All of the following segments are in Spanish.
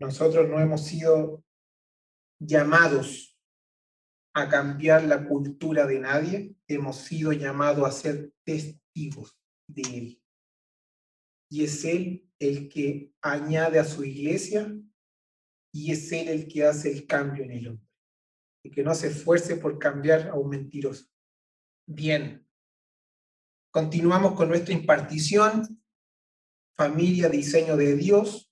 Nosotros no hemos sido llamados a cambiar la cultura de nadie, hemos sido llamados a ser testigos de Él. Y es Él el que añade a su iglesia y es Él el que hace el cambio en el hombre. Y que no se esfuerce por cambiar a un mentiroso. Bien, continuamos con nuestra impartición, familia, diseño de Dios,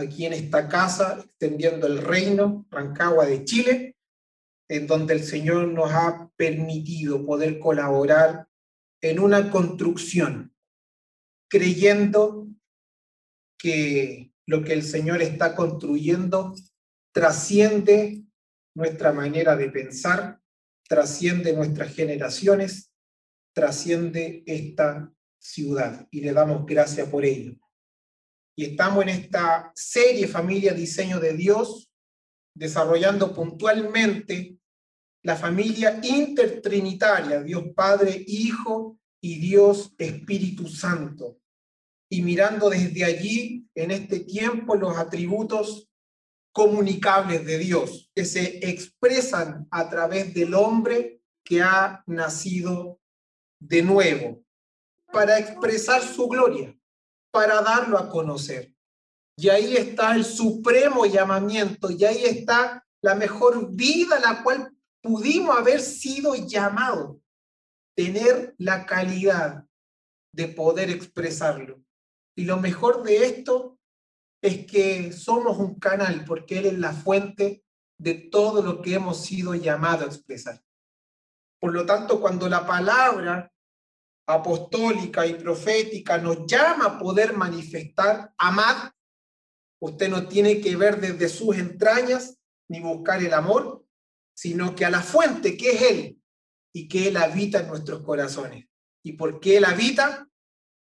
aquí en esta casa, extendiendo el reino, Rancagua de Chile, en donde el Señor nos ha permitido poder colaborar en una construcción, creyendo que lo que el Señor está construyendo trasciende nuestra manera de pensar, trasciende nuestras generaciones, trasciende esta ciudad y le damos gracias por ello. Y estamos en esta serie Familia Diseño de Dios, desarrollando puntualmente la familia intertrinitaria, Dios Padre, Hijo y Dios Espíritu Santo. Y mirando desde allí, en este tiempo, los atributos comunicables de Dios, que se expresan a través del hombre que ha nacido de nuevo, para expresar su gloria, para darlo a conocer. Y ahí está el supremo llamamiento, y ahí está la mejor vida a la cual pudimos haber sido llamados, tener la calidad de poder expresarlo. Y lo mejor de esto es que somos un canal, porque Él es la fuente de todo lo que hemos sido llamados a expresar. Por lo tanto, cuando la palabra apostólica y profética nos llama a poder manifestar, amar, usted no tiene que ver desde sus entrañas ni buscar el amor, sino que a la fuente que es Él y que Él habita en nuestros corazones. Y porque Él habita,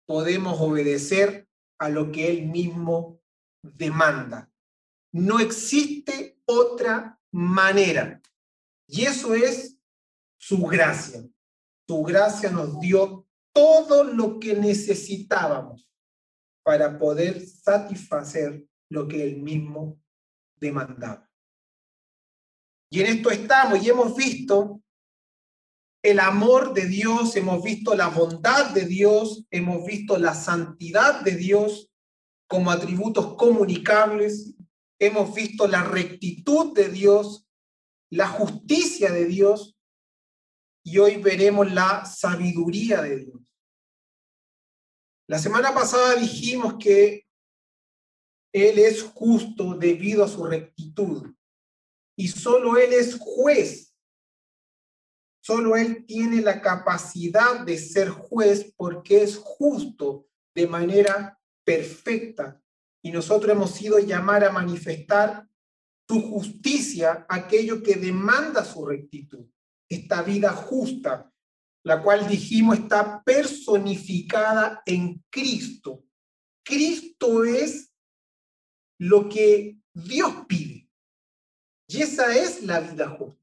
podemos obedecer a lo que Él mismo demanda. No existe otra manera. Y eso es su gracia. Su gracia nos dio todo lo que necesitábamos para poder satisfacer lo que Él mismo demandaba. Y en esto estamos y hemos visto el amor de Dios, hemos visto la bondad de Dios, hemos visto la santidad de Dios como atributos comunicables, hemos visto la rectitud de Dios, la justicia de Dios y hoy veremos la sabiduría de Dios. La semana pasada dijimos que Él es justo debido a su rectitud y solo Él es juez. Solo Él tiene la capacidad de ser juez porque es justo de manera perfecta. Y nosotros hemos sido llamar a manifestar su justicia, aquello que demanda su rectitud, esta vida justa, la cual dijimos está personificada en Cristo. Cristo es lo que Dios pide. Y esa es la vida justa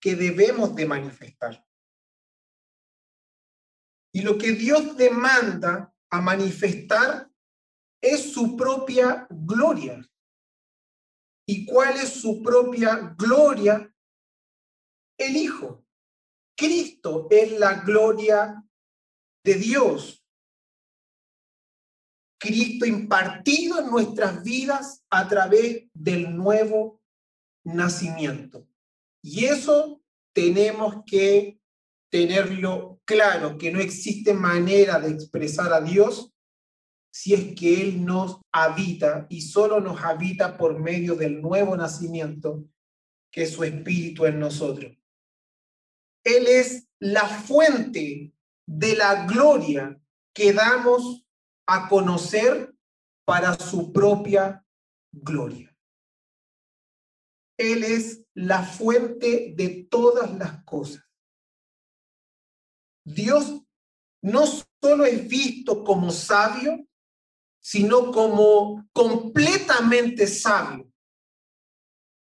que debemos de manifestar. Y lo que Dios demanda a manifestar es su propia gloria. ¿Y cuál es su propia gloria? El Hijo. Cristo es la gloria de Dios. Cristo impartido en nuestras vidas a través del nuevo nacimiento. Y eso tenemos que tenerlo claro, que no existe manera de expresar a Dios si es que Él nos habita y solo nos habita por medio del nuevo nacimiento, que es su espíritu en nosotros. Él es la fuente de la gloria que damos a conocer para su propia gloria. Él es la fuente de todas las cosas. Dios no solo es visto como sabio, sino como completamente sabio.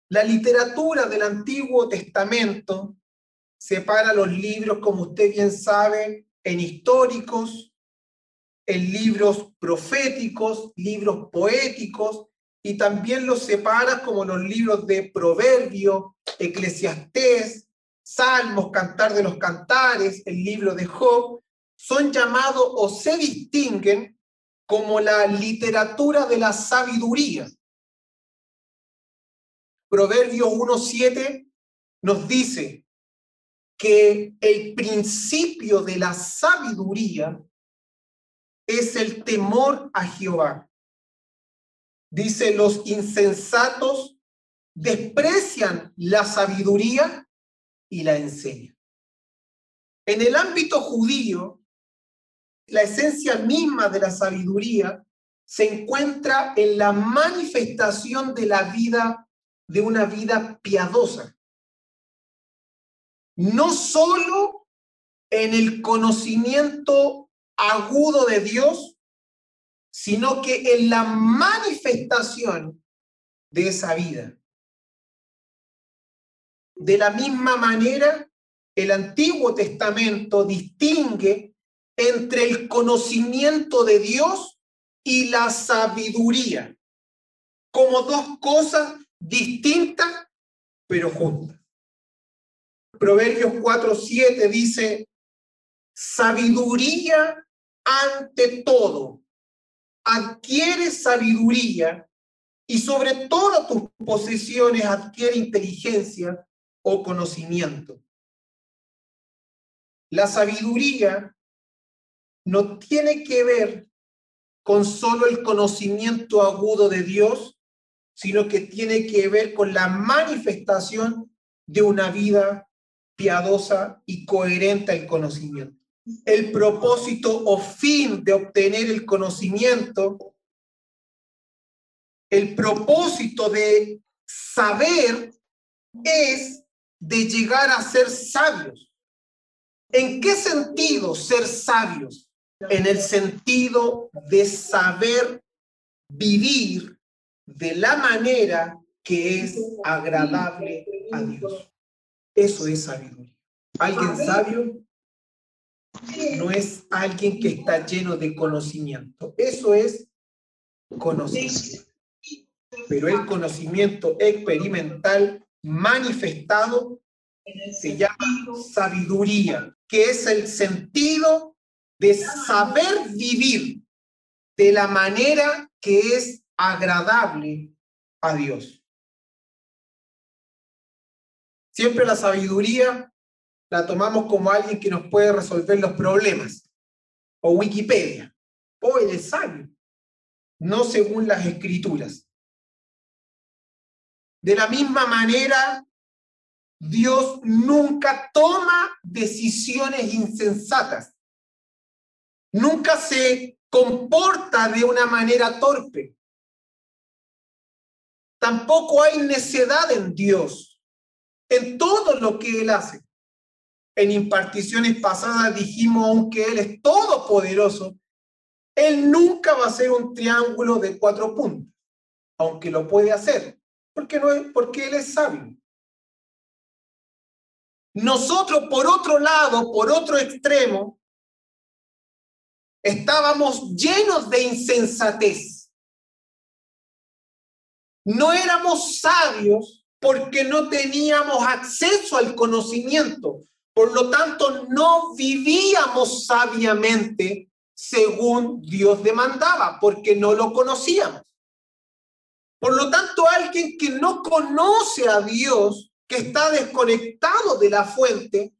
La literatura del Antiguo Testamento separa los libros, como usted bien sabe, en históricos, en libros proféticos, libros poéticos y también los separas como los libros de Proverbios, Eclesiastés, Salmos, Cantar de los Cantares, el libro de Job, son llamados o se distinguen como la literatura de la sabiduría. Proverbios 1.7 nos dice que el principio de la sabiduría es el temor a Jehová. Dice, los insensatos desprecian la sabiduría y la enseñan. En el ámbito judío, la esencia misma de la sabiduría se encuentra en la manifestación de la vida, de una vida piadosa. No solo en el conocimiento agudo de Dios, sino que en la manifestación de esa vida. De la misma manera, el Antiguo Testamento distingue entre el conocimiento de Dios y la sabiduría, como dos cosas distintas, pero juntas. Proverbios 4.7 dice, sabiduría ante todo adquiere sabiduría y sobre todas tus posesiones adquiere inteligencia o conocimiento. La sabiduría no tiene que ver con solo el conocimiento agudo de Dios, sino que tiene que ver con la manifestación de una vida piadosa y coherente al conocimiento el propósito o fin de obtener el conocimiento, el propósito de saber es de llegar a ser sabios. ¿En qué sentido ser sabios? En el sentido de saber vivir de la manera que es agradable a Dios. Eso es sabiduría. ¿Alguien sabio? no es alguien que está lleno de conocimiento. Eso es conocimiento. Pero el conocimiento experimental manifestado se llama sabiduría, que es el sentido de saber vivir de la manera que es agradable a Dios. Siempre la sabiduría la tomamos como alguien que nos puede resolver los problemas. O Wikipedia. O el sabio. No según las escrituras. De la misma manera, Dios nunca toma decisiones insensatas. Nunca se comporta de una manera torpe. Tampoco hay necedad en Dios, en todo lo que Él hace en imparticiones pasadas dijimos, aunque Él es todopoderoso, Él nunca va a ser un triángulo de cuatro puntos, aunque lo puede hacer, porque, no es, porque Él es sabio. Nosotros, por otro lado, por otro extremo, estábamos llenos de insensatez. No éramos sabios porque no teníamos acceso al conocimiento, por lo tanto, no vivíamos sabiamente según Dios demandaba, porque no lo conocíamos. Por lo tanto, alguien que no conoce a Dios, que está desconectado de la fuente,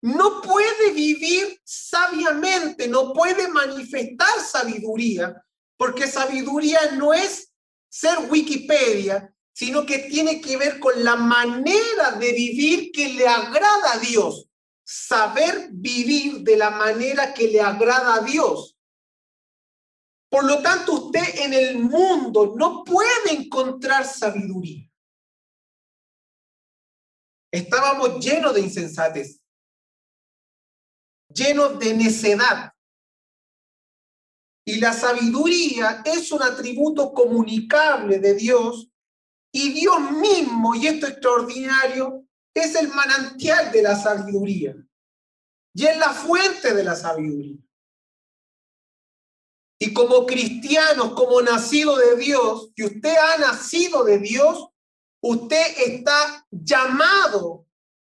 no puede vivir sabiamente, no puede manifestar sabiduría, porque sabiduría no es ser Wikipedia, sino que tiene que ver con la manera de vivir que le agrada a Dios saber vivir de la manera que le agrada a Dios. Por lo tanto, usted en el mundo no puede encontrar sabiduría. Estábamos llenos de insensatez, llenos de necedad. Y la sabiduría es un atributo comunicable de Dios y Dios mismo, y esto extraordinario, es el manantial de la sabiduría y es la fuente de la sabiduría. Y como cristianos, como nacido de Dios, si usted ha nacido de Dios, usted está llamado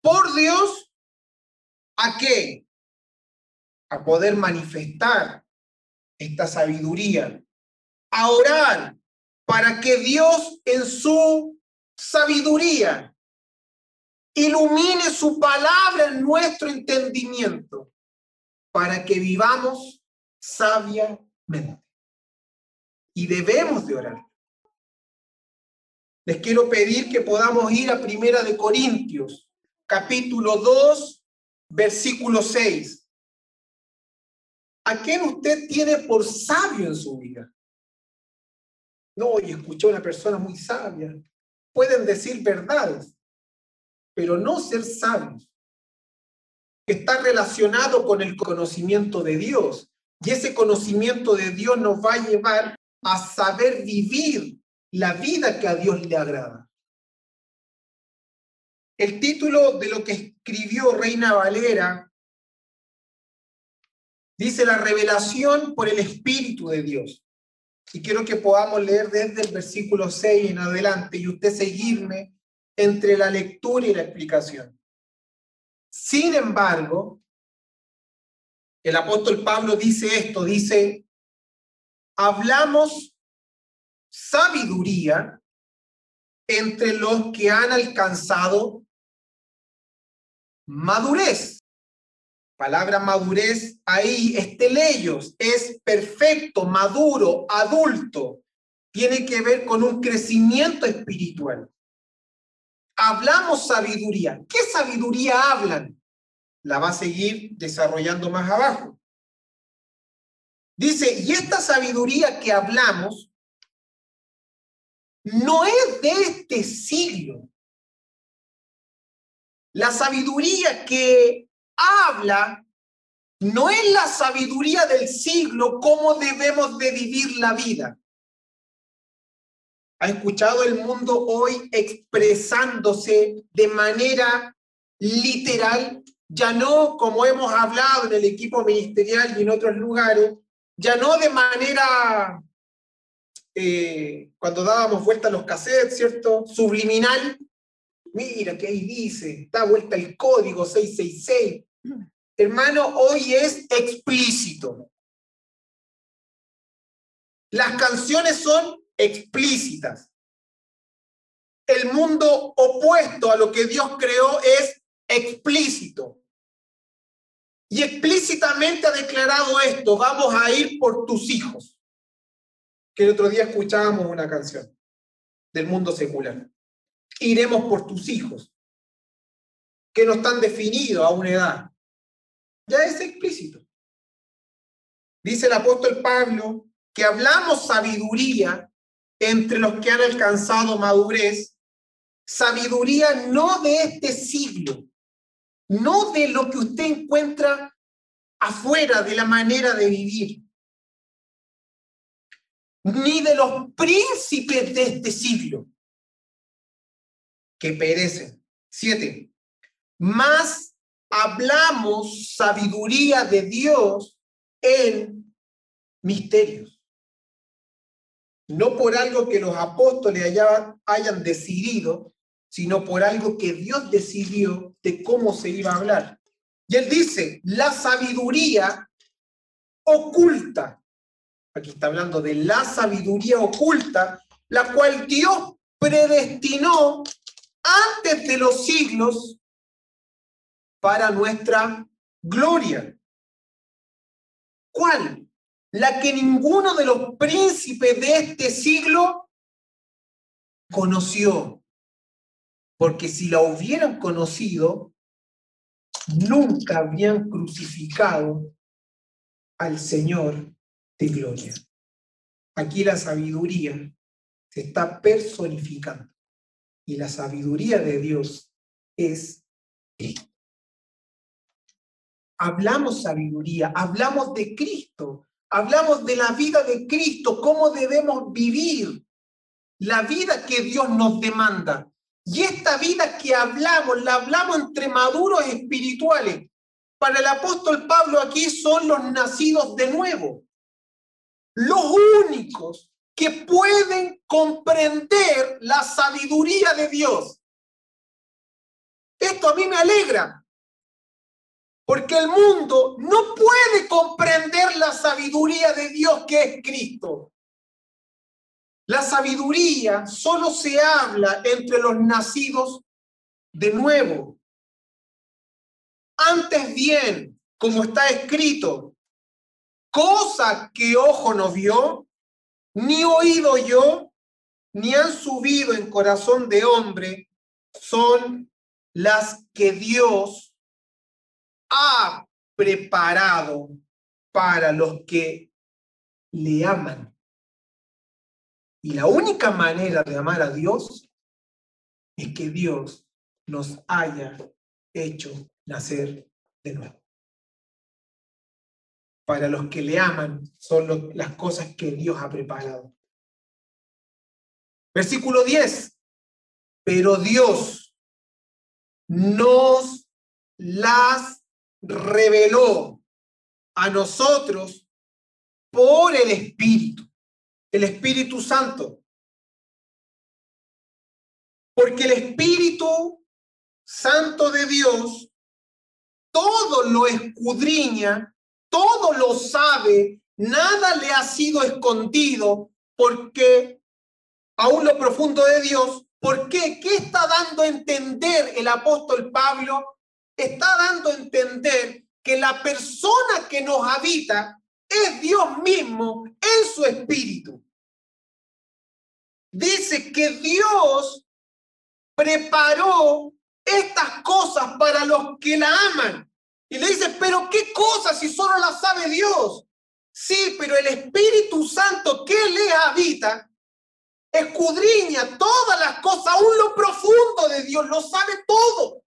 por Dios a qué? A poder manifestar esta sabiduría, a orar para que Dios en su sabiduría ilumine su palabra en nuestro entendimiento para que vivamos sabiamente. Y debemos de orar. Les quiero pedir que podamos ir a Primera de Corintios, capítulo 2, versículo 6. ¿A quién usted tiene por sabio en su vida? No, y escuchó a una persona muy sabia. Pueden decir verdades, pero no ser sabios. Está relacionado con el conocimiento de Dios. Y ese conocimiento de Dios nos va a llevar a saber vivir la vida que a Dios le agrada. El título de lo que escribió Reina Valera dice la revelación por el Espíritu de Dios. Y quiero que podamos leer desde el versículo 6 en adelante y usted seguirme entre la lectura y la explicación. Sin embargo, el apóstol Pablo dice esto, dice, hablamos sabiduría entre los que han alcanzado madurez. Palabra madurez ahí, estelellos, es perfecto, maduro, adulto. Tiene que ver con un crecimiento espiritual. Hablamos sabiduría. ¿Qué sabiduría hablan? La va a seguir desarrollando más abajo. Dice, y esta sabiduría que hablamos no es de este siglo. La sabiduría que habla no es la sabiduría del siglo, cómo debemos de vivir la vida. ¿Ha escuchado el mundo hoy expresándose de manera literal? Ya no como hemos hablado en el equipo ministerial y en otros lugares, ya no de manera eh, cuando dábamos vuelta a los cassettes, ¿cierto? Subliminal. Mira que ahí dice, da vuelta el código 666. Hermano, hoy es explícito. Las canciones son explícitas. El mundo opuesto a lo que Dios creó es explícito. Y explícitamente ha declarado esto, vamos a ir por tus hijos que el otro día escuchábamos una canción del mundo secular. Iremos por tus hijos, que no están definidos a una edad. Ya es explícito. Dice el apóstol Pablo que hablamos sabiduría entre los que han alcanzado madurez, sabiduría no de este siglo, no de lo que usted encuentra afuera de la manera de vivir, ni de los príncipes de este siglo que perecen. Siete. Más hablamos sabiduría de Dios en misterios. No por algo que los apóstoles hayan, decidido, sino por algo que Dios decidió de cómo se iba a hablar. Y él dice, la sabiduría oculta aquí está hablando de la sabiduría oculta, la cual Dios predestinó antes de los siglos para nuestra gloria. ¿Cuál? La que ninguno de los príncipes de este siglo conoció. Porque si la hubieran conocido, nunca habrían crucificado al Señor de gloria. Aquí la sabiduría se está personificando y la sabiduría de Dios es Hablamos sabiduría, hablamos de Cristo, hablamos de la vida de Cristo, cómo debemos vivir la vida que Dios nos demanda. Y esta vida que hablamos, la hablamos entre maduros espirituales. Para el apóstol Pablo aquí son los nacidos de nuevo los únicos que pueden comprender la sabiduría de Dios. Esto a mí me alegra, porque el mundo no puede comprender la sabiduría de Dios que es Cristo. La sabiduría solo se habla entre los nacidos de nuevo. Antes bien, como está escrito, cosa que ojo no vio, ni oído yo, ni han subido en corazón de hombre, son las que Dios ha preparado para los que le aman. Y la única manera de amar a Dios es que Dios nos haya hecho nacer de nuevo. Para los que le aman son las cosas que Dios ha preparado. Versículo 10. Pero Dios nos las reveló a nosotros por el Espíritu el Espíritu Santo. Porque el Espíritu Santo de Dios todo lo escudriña, todo lo sabe, nada le ha sido escondido, porque aún lo profundo de Dios, ¿por qué? ¿Qué está dando a entender el apóstol Pablo? Está dando a entender que la persona que nos habita es Dios mismo en su espíritu dice que Dios preparó estas cosas para los que la aman. Y le dice, pero ¿qué cosas si solo las sabe Dios? Sí, pero el Espíritu Santo que le habita escudriña todas las cosas, aún lo profundo de Dios, lo sabe todo.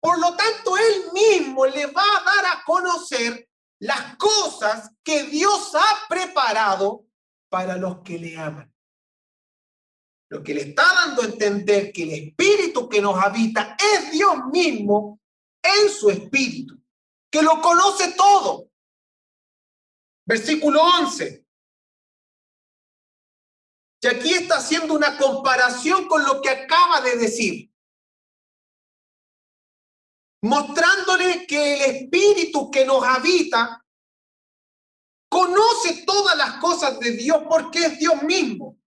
Por lo tanto, Él mismo le va a dar a conocer las cosas que Dios ha preparado para los que le aman lo que le está dando a entender que el espíritu que nos habita es Dios mismo en su espíritu, que lo conoce todo. Versículo 11. Y aquí está haciendo una comparación con lo que acaba de decir, mostrándole que el espíritu que nos habita conoce todas las cosas de Dios porque es Dios mismo.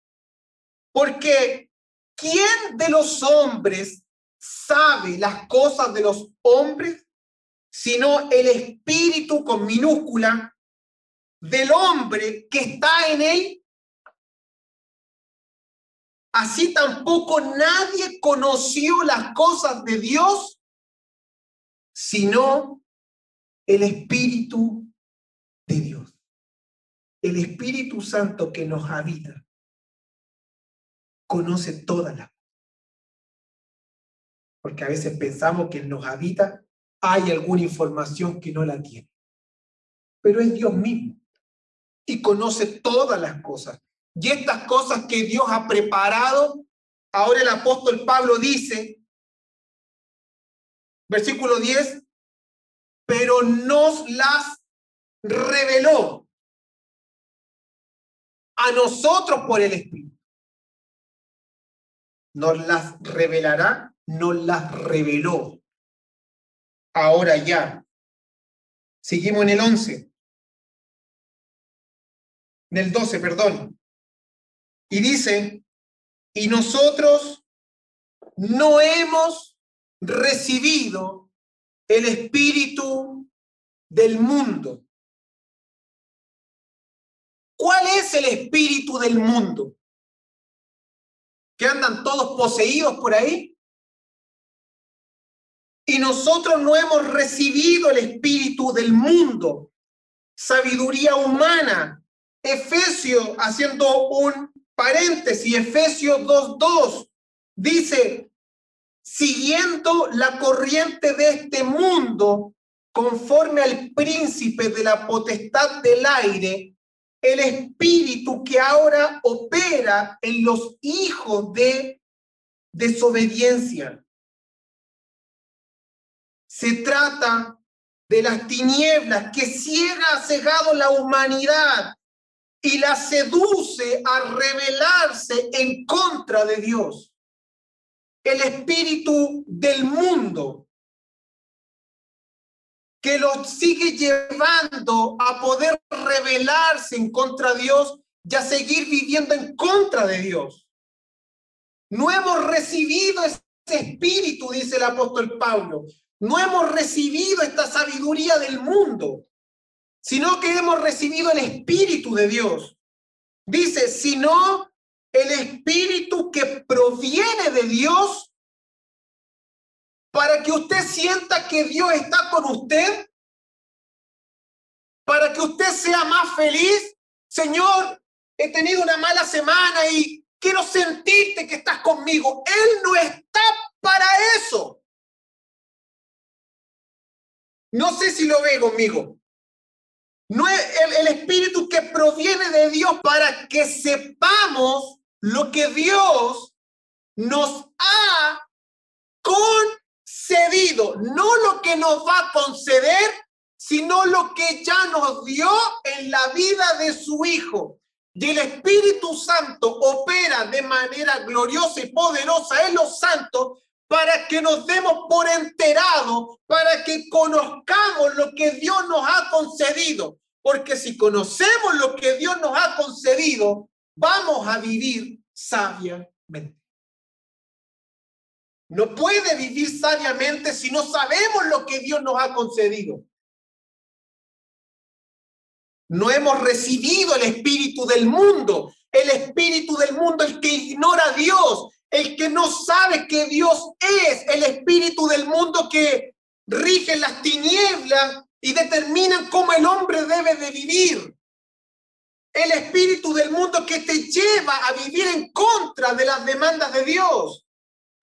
Porque ¿quién de los hombres sabe las cosas de los hombres? Sino el espíritu con minúscula del hombre que está en él. Así tampoco nadie conoció las cosas de Dios, sino el Espíritu de Dios. El Espíritu Santo que nos habita conoce todas las Porque a veces pensamos que nos habita hay alguna información que no la tiene. Pero es Dios mismo y conoce todas las cosas. Y estas cosas que Dios ha preparado, ahora el apóstol Pablo dice, versículo 10, pero nos las reveló a nosotros por el Espíritu nos las revelará, nos las reveló. Ahora ya. Seguimos en el 11. En el 12, perdón. Y dice, y nosotros no hemos recibido el espíritu del mundo. ¿Cuál es el espíritu del mundo? que andan todos poseídos por ahí. Y nosotros no hemos recibido el espíritu del mundo, sabiduría humana. Efesio, haciendo un paréntesis, Efesios 2.2, dice, siguiendo la corriente de este mundo, conforme al príncipe de la potestad del aire, el espíritu que ahora opera en los hijos de desobediencia. Se trata de las tinieblas que ciega ha cegado la humanidad y la seduce a rebelarse en contra de Dios. El espíritu del mundo que los sigue llevando a poder rebelarse en contra de Dios y a seguir viviendo en contra de Dios. No hemos recibido ese espíritu, dice el apóstol Pablo. No hemos recibido esta sabiduría del mundo, sino que hemos recibido el espíritu de Dios. Dice, sino el espíritu que proviene de Dios para que usted sienta que Dios está con usted, para que usted sea más feliz. Señor, he tenido una mala semana y quiero sentirte que estás conmigo. Él no está para eso. No sé si lo ve conmigo. No es el, el espíritu que proviene de Dios para que sepamos lo que Dios nos ha concedido, no lo que nos va a conceder, sino lo que ya nos dio en la vida de su Hijo. Y el Espíritu Santo opera de manera gloriosa y poderosa en los santos para que nos demos por enterados, para que conozcamos lo que Dios nos ha concedido. Porque si conocemos lo que Dios nos ha concedido, vamos a vivir sabiamente. No puede vivir sabiamente si no sabemos lo que Dios nos ha concedido. No hemos recibido el espíritu del mundo, el espíritu del mundo, el que ignora a Dios, el que no sabe que Dios es, el espíritu del mundo que rige las tinieblas y determinan cómo el hombre debe de vivir. El espíritu del mundo que te lleva a vivir en contra de las demandas de Dios.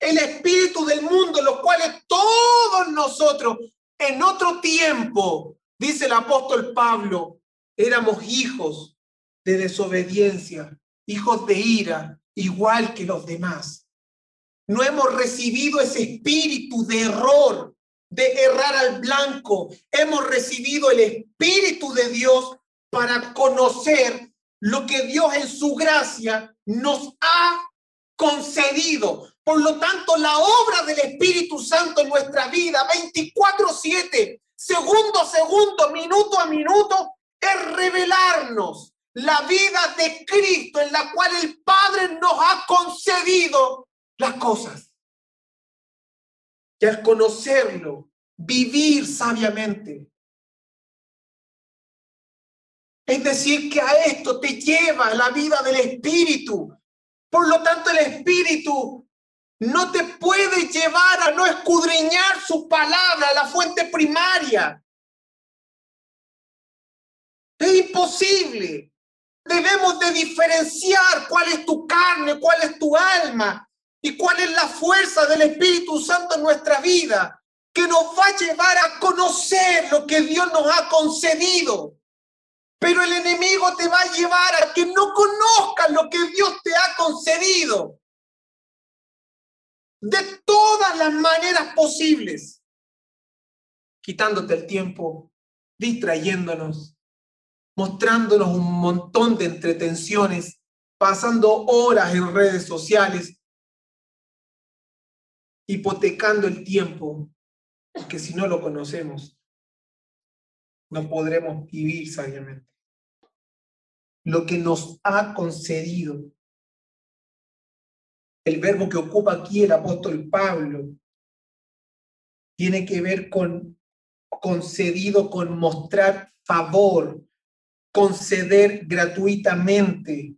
El espíritu del mundo, los cuales todos nosotros en otro tiempo, dice el apóstol Pablo, éramos hijos de desobediencia, hijos de ira, igual que los demás. No hemos recibido ese espíritu de error, de errar al blanco. Hemos recibido el espíritu de Dios para conocer lo que Dios en su gracia nos ha concedido. Por lo tanto, la obra del Espíritu Santo en nuestra vida, 24/7, segundo a segundo, minuto a minuto, es revelarnos la vida de Cristo en la cual el Padre nos ha concedido las cosas. Y al conocerlo, vivir sabiamente. Es decir, que a esto te lleva la vida del Espíritu. Por lo tanto, el Espíritu no te puede llevar a no escudriñar su palabra, la fuente primaria. Es imposible. Debemos de diferenciar cuál es tu carne, cuál es tu alma y cuál es la fuerza del Espíritu Santo en nuestra vida que nos va a llevar a conocer lo que Dios nos ha concedido. Pero el enemigo te va a llevar a que no conozcas lo que Dios te ha concedido. De todas las maneras posibles. Quitándote el tiempo, distrayéndonos, mostrándonos un montón de entretenciones, pasando horas en redes sociales, hipotecando el tiempo, que si no lo conocemos, no podremos vivir sabiamente. Lo que nos ha concedido, el verbo que ocupa aquí el apóstol Pablo, tiene que ver con concedido, con mostrar favor, conceder gratuitamente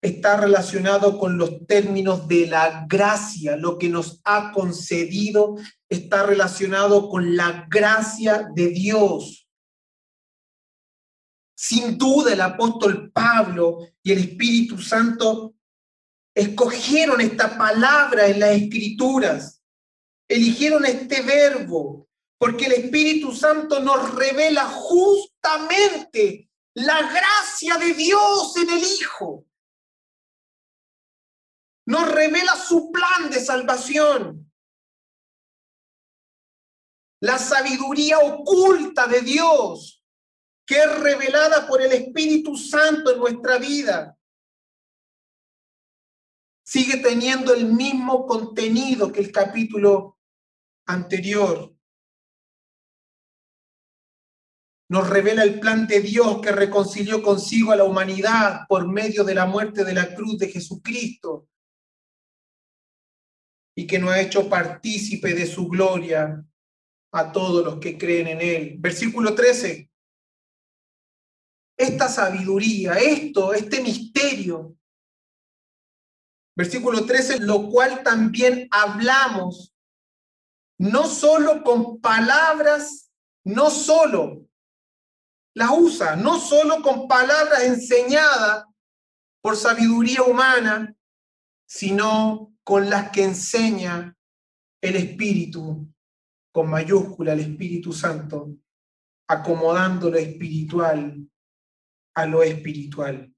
está relacionado con los términos de la gracia. Lo que nos ha concedido está relacionado con la gracia de Dios. Sin duda el apóstol Pablo y el Espíritu Santo escogieron esta palabra en las escrituras, eligieron este verbo, porque el Espíritu Santo nos revela justamente la gracia de Dios en el Hijo. Nos revela su plan de salvación. La sabiduría oculta de Dios que es revelada por el Espíritu Santo en nuestra vida, sigue teniendo el mismo contenido que el capítulo anterior. Nos revela el plan de Dios que reconcilió consigo a la humanidad por medio de la muerte de la cruz de Jesucristo y que nos ha hecho partícipe de su gloria a todos los que creen en él. Versículo 13. Esta sabiduría, esto, este misterio. Versículo 13, lo cual también hablamos, no solo con palabras, no solo las usa, no solo con palabras enseñadas por sabiduría humana, sino con las que enseña el Espíritu, con mayúscula el Espíritu Santo, acomodando lo espiritual a lo espiritual.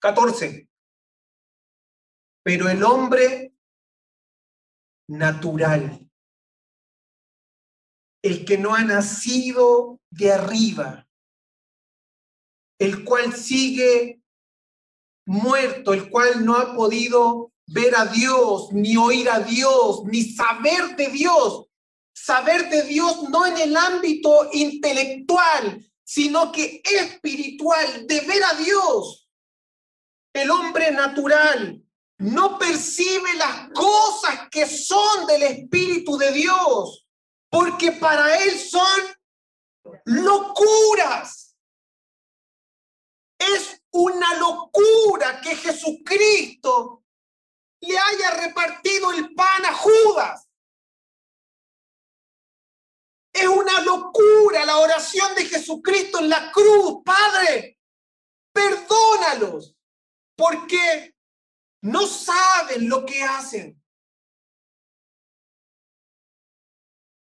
14. Pero el hombre natural, el que no ha nacido de arriba, el cual sigue muerto, el cual no ha podido ver a Dios, ni oír a Dios, ni saber de Dios. Saber de Dios no en el ámbito intelectual, sino que espiritual, de ver a Dios. El hombre natural no percibe las cosas que son del Espíritu de Dios, porque para él son locuras. Es una locura que Jesucristo le haya repartido el pan a Judas. Es una locura la oración de Jesucristo en la cruz. Padre, perdónalos, porque no saben lo que hacen.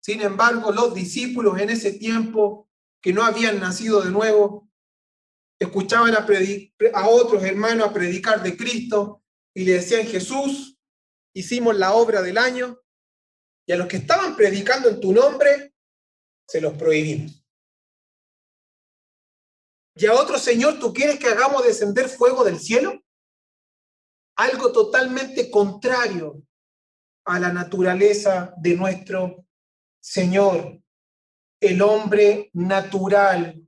Sin embargo, los discípulos en ese tiempo que no habían nacido de nuevo, escuchaban a, a otros hermanos a predicar de Cristo y le decían, Jesús, hicimos la obra del año y a los que estaban predicando en tu nombre, se los prohibimos. Y a otro Señor, ¿tú quieres que hagamos descender fuego del cielo? Algo totalmente contrario a la naturaleza de nuestro Señor. El hombre natural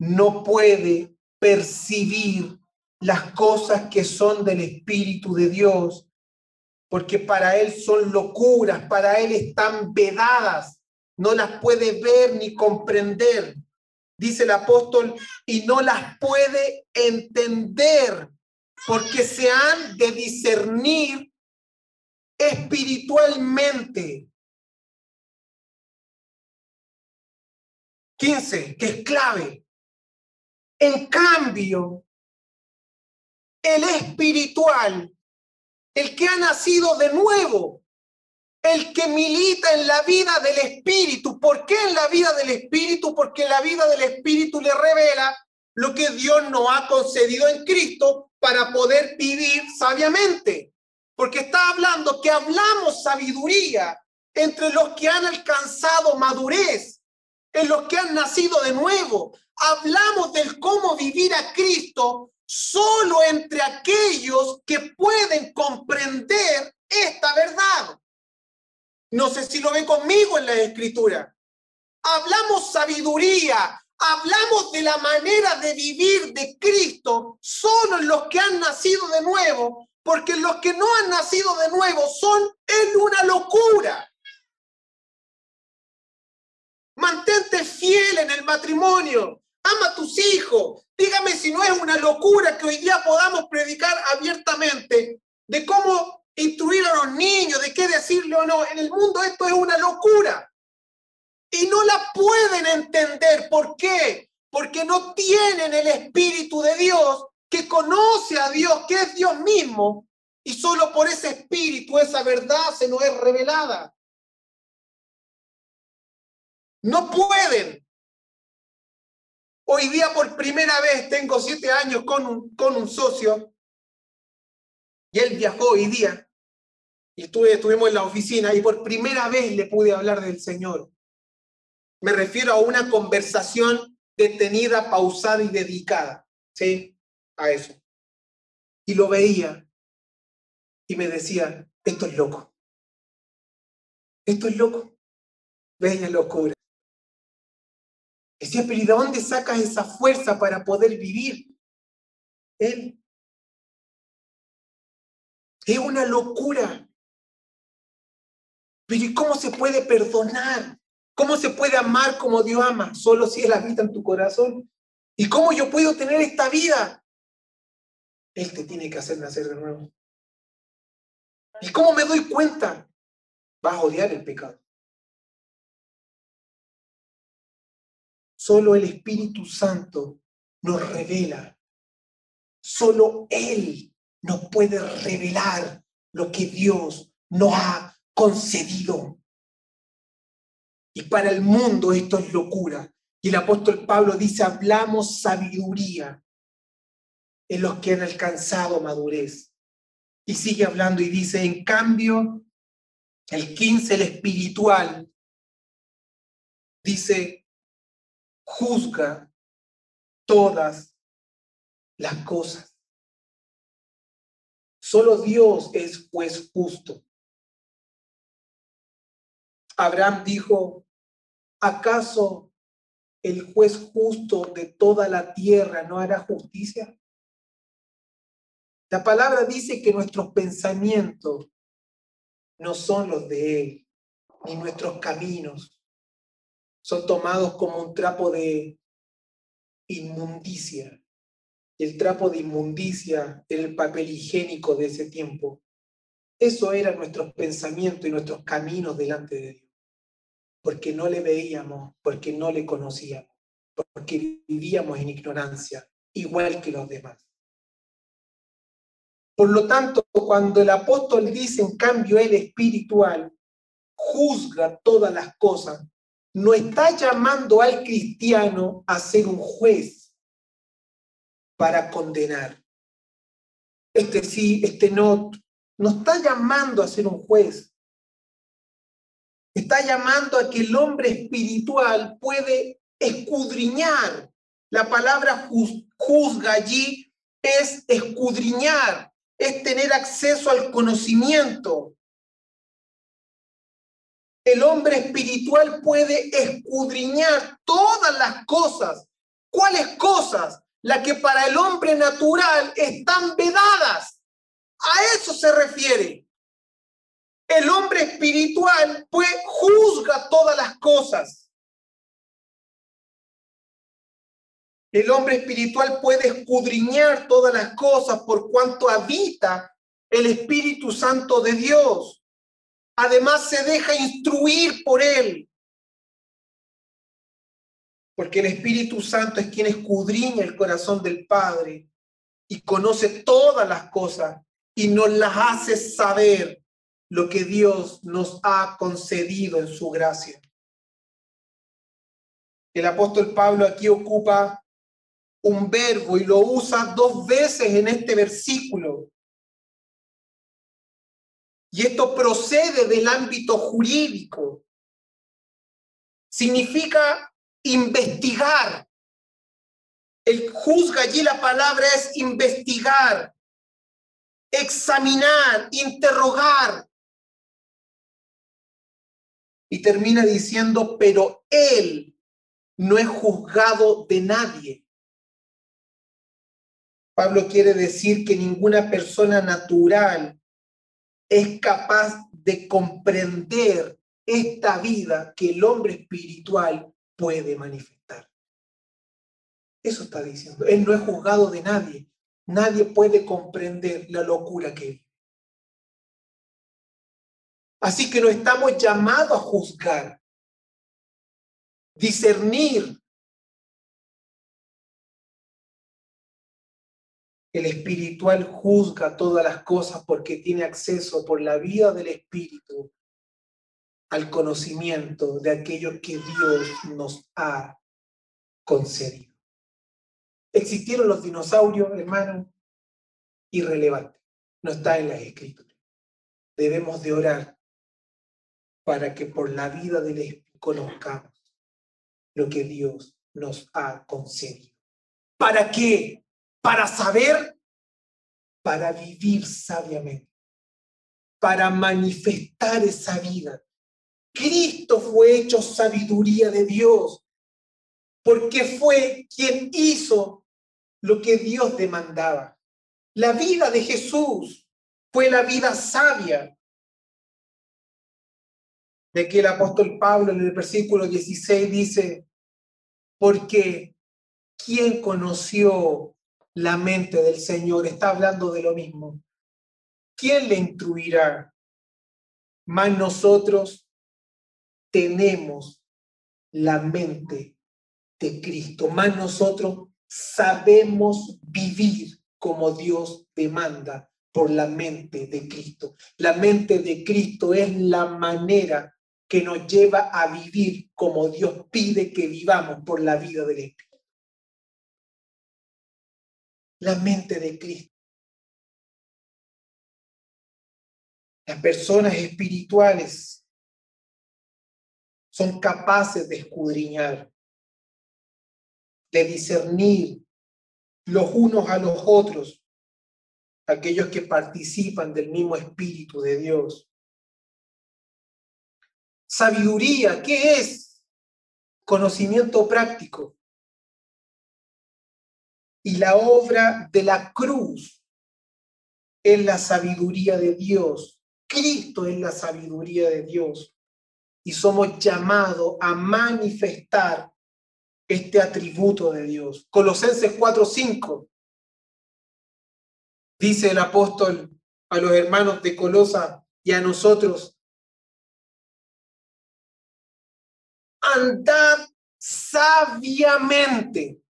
no puede percibir las cosas que son del Espíritu de Dios, porque para Él son locuras, para Él están vedadas, no las puede ver ni comprender, dice el apóstol, y no las puede entender, porque se han de discernir espiritualmente. 15, que es clave. En cambio, el espiritual, el que ha nacido de nuevo, el que milita en la vida del espíritu. ¿Por qué en la vida del espíritu? Porque la vida del espíritu le revela lo que Dios nos ha concedido en Cristo para poder vivir sabiamente. Porque está hablando que hablamos sabiduría entre los que han alcanzado madurez, en los que han nacido de nuevo. Hablamos del cómo vivir a Cristo solo entre aquellos que pueden comprender esta verdad. No sé si lo ve conmigo en la escritura. Hablamos sabiduría, hablamos de la manera de vivir de Cristo solo en los que han nacido de nuevo, porque los que no han nacido de nuevo son en una locura. Mantente fiel en el matrimonio, ama a tus hijos. Dígame si no es una locura que hoy día podamos predicar abiertamente de cómo instruir a los niños, de qué decirle o no. En el mundo esto es una locura. Y no la pueden entender. ¿Por qué? Porque no tienen el Espíritu de Dios que conoce a Dios, que es Dios mismo. Y solo por ese Espíritu esa verdad se nos es revelada. No pueden Hoy día por primera vez tengo siete años con un, con un socio y él viajó hoy día y estuve, estuvimos en la oficina y por primera vez le pude hablar del Señor. Me refiero a una conversación detenida, pausada y dedicada, ¿sí? A eso. Y lo veía y me decía, esto es loco. Esto es loco. Veía locura. Decía, pero ¿y de dónde sacas esa fuerza para poder vivir? Él. Es una locura. Pero ¿y cómo se puede perdonar? ¿Cómo se puede amar como Dios ama? Solo si Él habita en tu corazón. ¿Y cómo yo puedo tener esta vida? Él te tiene que hacer nacer de nuevo. ¿Y cómo me doy cuenta? Vas a odiar el pecado. Solo el Espíritu Santo nos revela. Solo Él nos puede revelar lo que Dios nos ha concedido. Y para el mundo esto es locura. Y el apóstol Pablo dice, hablamos sabiduría en los que han alcanzado madurez. Y sigue hablando y dice, en cambio, el 15, el espiritual, dice, juzga todas las cosas. Solo Dios es juez justo. Abraham dijo, ¿acaso el juez justo de toda la tierra no hará justicia? La palabra dice que nuestros pensamientos no son los de Él, ni nuestros caminos son tomados como un trapo de inmundicia. El trapo de inmundicia el papel higiénico de ese tiempo. Eso eran nuestros pensamientos y nuestros caminos delante de Dios. Porque no le veíamos, porque no le conocíamos, porque vivíamos en ignorancia, igual que los demás. Por lo tanto, cuando el apóstol dice, en cambio, el espiritual juzga todas las cosas, no está llamando al cristiano a ser un juez para condenar. Este sí, este no, no está llamando a ser un juez. Está llamando a que el hombre espiritual puede escudriñar. La palabra juzga allí es escudriñar, es tener acceso al conocimiento. El hombre espiritual puede escudriñar todas las cosas. ¿Cuáles cosas? Las que para el hombre natural están vedadas. A eso se refiere. El hombre espiritual pues juzga todas las cosas. El hombre espiritual puede escudriñar todas las cosas por cuanto habita el Espíritu Santo de Dios. Además se deja instruir por él. Porque el Espíritu Santo es quien escudriña el corazón del Padre y conoce todas las cosas y nos las hace saber lo que Dios nos ha concedido en su gracia. El apóstol Pablo aquí ocupa un verbo y lo usa dos veces en este versículo. Y esto procede del ámbito jurídico. Significa investigar. El juzga allí la palabra es investigar, examinar, interrogar. Y termina diciendo, pero él no es juzgado de nadie. Pablo quiere decir que ninguna persona natural es capaz de comprender esta vida que el hombre espiritual puede manifestar. Eso está diciendo. Él no es juzgado de nadie. Nadie puede comprender la locura que vive. Así que no estamos llamados a juzgar, discernir El espiritual juzga todas las cosas porque tiene acceso por la vida del espíritu al conocimiento de aquello que Dios nos ha concedido. ¿Existieron los dinosaurios, hermano? Irrelevante. No está en las escrituras. Debemos de orar para que por la vida del espíritu conozcamos lo que Dios nos ha concedido. ¿Para qué? Para saber, para vivir sabiamente, para manifestar esa vida. Cristo fue hecho sabiduría de Dios, porque fue quien hizo lo que Dios demandaba. La vida de Jesús fue la vida sabia, de que el apóstol Pablo en el versículo 16 dice, porque ¿quién conoció la mente del Señor? Está hablando de lo mismo. ¿Quién le instruirá? Más nosotros tenemos la mente de Cristo, más nosotros sabemos vivir como Dios demanda por la mente de Cristo. La mente de Cristo es la manera que nos lleva a vivir como Dios pide que vivamos por la vida del Espíritu. La mente de Cristo. Las personas espirituales son capaces de escudriñar, de discernir los unos a los otros, aquellos que participan del mismo Espíritu de Dios. Sabiduría, ¿qué es? Conocimiento práctico. Y la obra de la cruz es la sabiduría de Dios. Cristo es la sabiduría de Dios. Y somos llamados a manifestar este atributo de Dios. Colosenses 4:5 dice el apóstol a los hermanos de Colosa y a nosotros, andad sabiamente.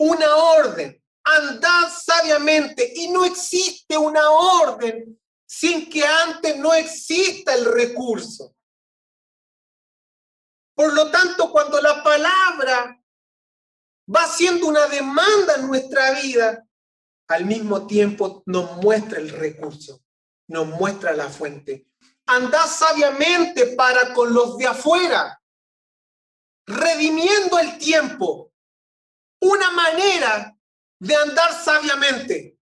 Una orden, andad sabiamente. Y no existe una orden sin que antes no exista el recurso. Por lo tanto, cuando la palabra va siendo una demanda en nuestra vida, al mismo tiempo nos muestra el recurso, nos muestra la fuente andad sabiamente para con los de afuera, redimiendo el tiempo. Una manera de andar sabiamente.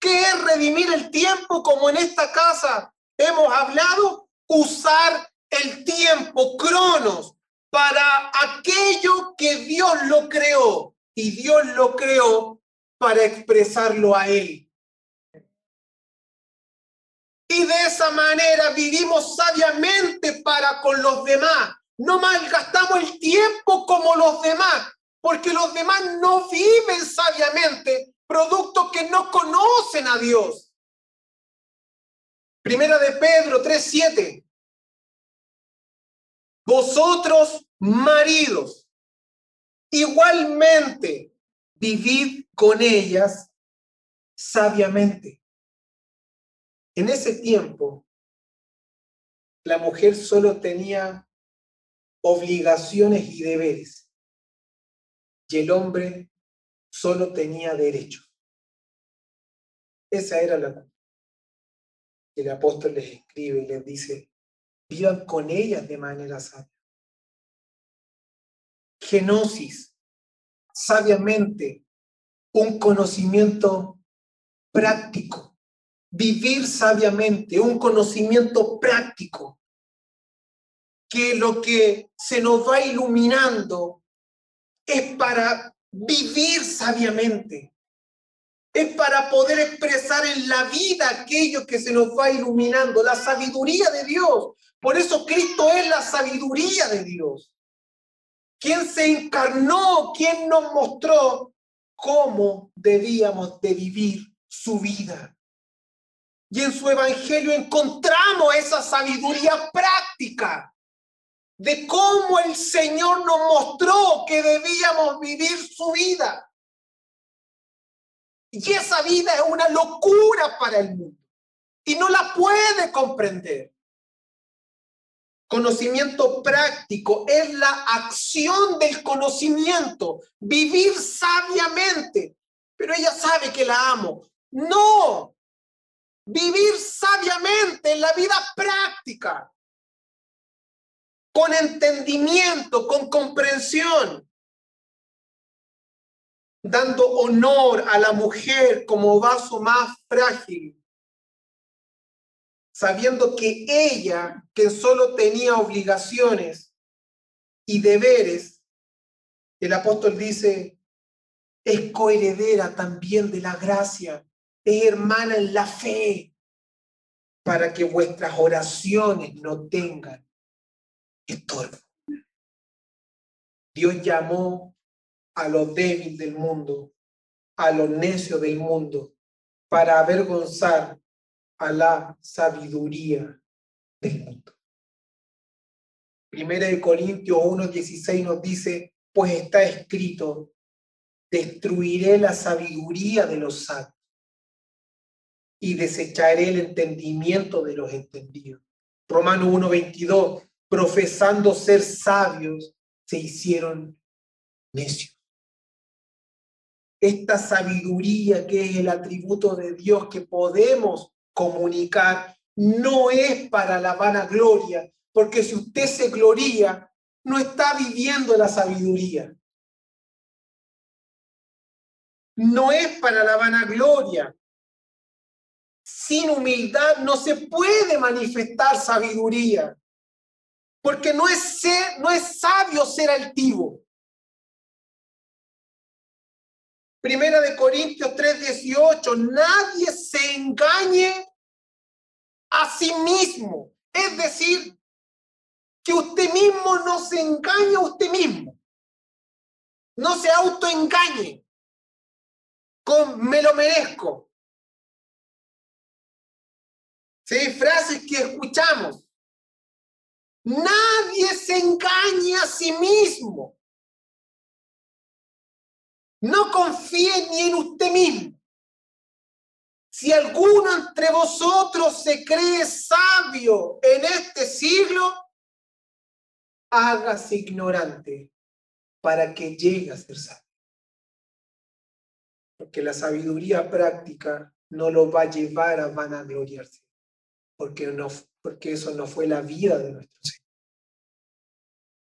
¿Qué es redimir el tiempo como en esta casa hemos hablado? Usar el tiempo, cronos, para aquello que Dios lo creó. Y Dios lo creó para expresarlo a Él. Y de esa manera vivimos sabiamente para con los demás. No malgastamos el tiempo como los demás, porque los demás no viven sabiamente, producto que no conocen a Dios. Primera de Pedro 3:7. Vosotros, maridos, igualmente vivid con ellas sabiamente en ese tiempo, la mujer solo tenía obligaciones y deberes y el hombre solo tenía derechos. Esa era la el apóstol les escribe y les dice, vivan con ellas de manera sabia. Genosis, sabiamente, un conocimiento práctico vivir sabiamente, un conocimiento práctico, que lo que se nos va iluminando es para vivir sabiamente, es para poder expresar en la vida aquello que se nos va iluminando, la sabiduría de Dios. Por eso Cristo es la sabiduría de Dios. Quien se encarnó, quien nos mostró cómo debíamos de vivir su vida. Y en su evangelio encontramos esa sabiduría práctica de cómo el Señor nos mostró que debíamos vivir su vida. Y esa vida es una locura para el mundo y no la puede comprender. Conocimiento práctico es la acción del conocimiento, vivir sabiamente. Pero ella sabe que la amo. No, vivir sabiamente en la vida práctica. Con entendimiento, con comprensión, dando honor a la mujer como vaso más frágil, sabiendo que ella, que solo tenía obligaciones y deberes, el apóstol dice, es coheredera también de la gracia, es hermana en la fe, para que vuestras oraciones no tengan Dios llamó a los débiles del mundo, a los necios del mundo, para avergonzar a la sabiduría del mundo. Primera de Corintios 1.16 nos dice, pues está escrito, destruiré la sabiduría de los sabios y desecharé el entendimiento de los entendidos. Romano 1.22, profesando ser sabios, se hicieron necios. Esta sabiduría que es el atributo de Dios que podemos comunicar no es para la vanagloria, porque si usted se gloria, no está viviendo la sabiduría. No es para la vanagloria. Sin humildad no se puede manifestar sabiduría, porque no es, no es sabio ser altivo. Primera de Corintios 3:18, nadie se engañe a sí mismo. Es decir, que usted mismo no se engañe a usted mismo. No se autoengañe con me lo merezco. Sí, frases que escuchamos. Nadie se engañe a sí mismo. No confíe ni en usted mismo. Si alguno entre vosotros se cree sabio en este siglo, hágase ignorante para que llegue a ser sabio. Porque la sabiduría práctica no lo va a llevar a vanagloriarse, porque, no, porque eso no fue la vida de nuestro Señor.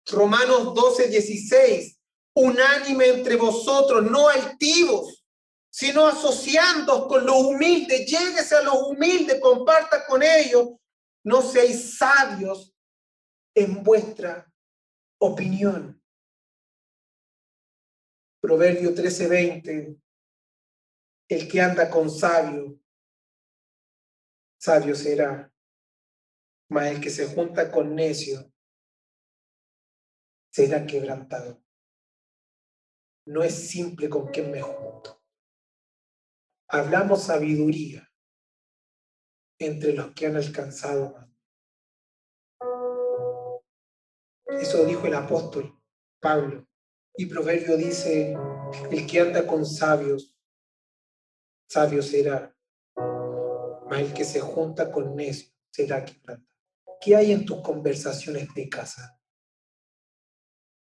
Romanos 12, 16 unánime entre vosotros, no altivos, sino asociando con los humildes, lléguese a los humildes, comparta con ellos, no seáis sabios en vuestra opinión. Proverbio 13:20, el que anda con sabio, sabio será, mas el que se junta con necio será quebrantado no es simple con quien me junto. Hablamos sabiduría entre los que han alcanzado Eso dijo el apóstol Pablo. Y Proverbio dice, el que anda con sabios, sabio será, mas el que se junta con necios será quebrantado. ¿Qué hay en tus conversaciones de casa?